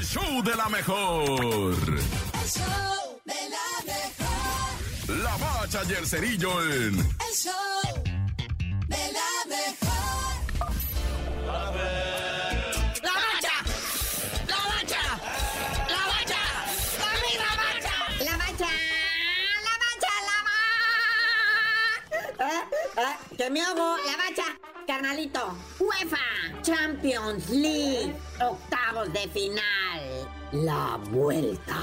el show de la mejor. El show de la mejor. La bacha y el cerillo en El show de la mejor. ¡La bacha! ¡La bacha! ¡La bacha! ¡La misma bacha! La bacha, la bacha, la bacha. ¿Eh? ¿Eh? ¿Que me hago? La bacha, carnalito. UEFA Champions League, octavos de final. La vuelta.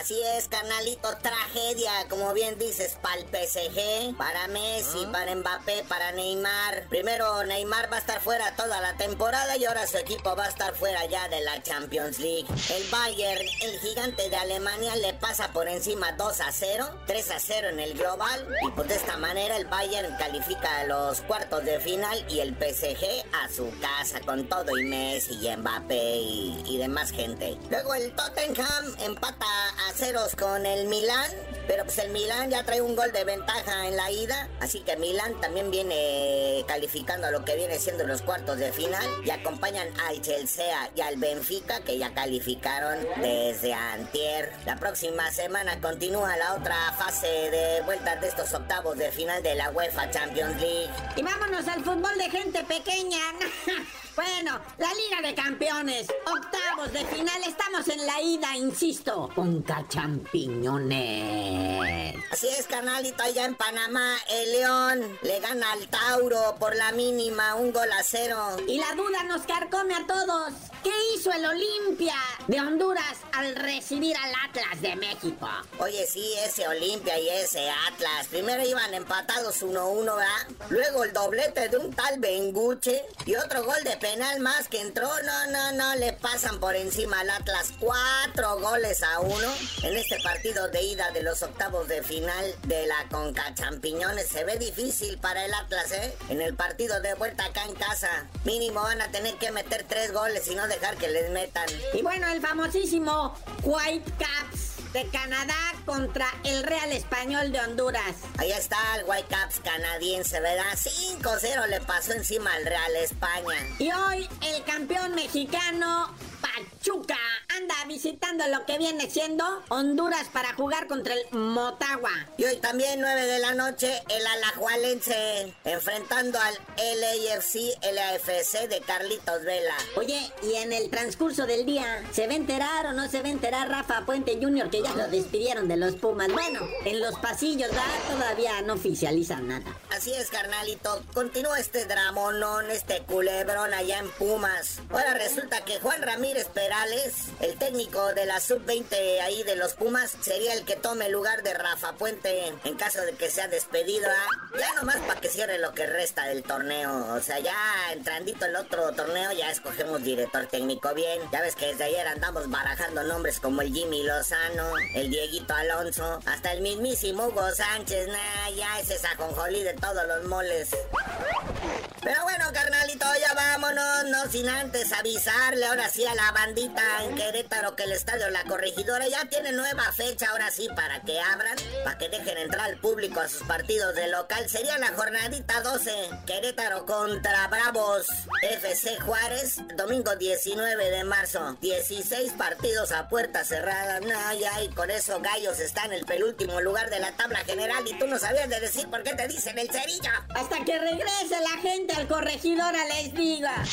Así es, carnalito, tragedia, como bien dices, para el PSG, para Messi, para Mbappé, para Neymar. Primero, Neymar va a estar fuera toda la temporada y ahora su equipo va a estar fuera ya de la Champions League. El Bayern, el gigante de Alemania, le pasa por encima 2 a 0, 3 a 0 en el global. Y pues de esta manera el Bayern califica a los cuartos de final y el PSG a su casa con todo y Messi y Mbappé y, y demás gente. Luego el Tottenham empata a ceros con el Milan, pero pues el Milan ya trae un gol de ventaja en la ida, así que Milan también viene calificando a lo que viene siendo los cuartos de final y acompañan al Chelsea y al Benfica que ya calificaron desde antier. La próxima semana continúa la otra fase de vuelta de estos octavos de final de la UEFA Champions League. Y vámonos al fútbol de gente pequeña. Bueno, la Liga de Campeones, octavos de final, estamos en la ida, insisto, con Champiñones. Así es, canalito, allá en Panamá, el León le gana al Tauro por la mínima, un gol a cero. Y la duda nos carcome a todos. ¿Qué hizo el Olimpia de Honduras al recibir al Atlas de México? Oye, sí, ese Olimpia y ese Atlas. Primero iban empatados 1-1, ¿verdad? Luego el doblete de un tal Benguche y otro gol de penal más que entró. No, no, no, le pasan por encima al Atlas. Cuatro goles a uno en este partido de ida de los octavos de final de la Conca Champiñones. Se ve difícil para el Atlas, ¿eh? En el partido de vuelta acá en casa. Mínimo van a tener que meter tres goles y no dejar que les metan. Y bueno, el famosísimo White Caps de Canadá contra el Real Español de Honduras. Ahí está el Whitecaps canadiense, ¿verdad? 5-0 le pasó encima al Real España. Y hoy el campeón mexicano lo que viene siendo Honduras para jugar contra el Motagua. Y hoy también 9 de la noche el Alajualense enfrentando al LAFC LAFC de Carlitos Vela. Oye, y en el transcurso del día, ¿se va a enterar o no se va a enterar Rafa Puente Jr. que ya lo despidieron de los Pumas? Bueno, en los pasillos ¿verdad? todavía no oficializan nada. Así es, carnalito. Continúa este dramonón, este culebrón allá en Pumas. Ahora resulta que Juan Ramírez Perales, el técnico de la sub-20 ahí de los Pumas, sería el que tome el lugar de Rafa Puente en caso de que sea despedido. ¿ah? Ya nomás para que cierre lo que resta del torneo. O sea, ya entrandito el otro torneo ya escogemos director técnico bien. Ya ves que desde ayer andamos barajando nombres como el Jimmy Lozano, el Dieguito Alonso, hasta el mismísimo Hugo Sánchez. Nah, ya ese sajonjolí de todos los moles. Pero bueno, carnalito, ya vámonos, no sin antes avisarle ahora sí a la bandita en Querétaro que el estadio La Corregidora ya tiene nueva fecha, ahora sí, para que abran, para que dejen entrar al público a sus partidos de local. Sería la jornadita 12, Querétaro contra Bravos, FC Juárez, domingo 19 de marzo. 16 partidos a puerta cerrada, no, ya, y con eso Gallos está en el penúltimo lugar de la tabla general y tú no sabías de decir por qué te dicen el cerillo. Hasta que regrese la gente al corregidora les diga.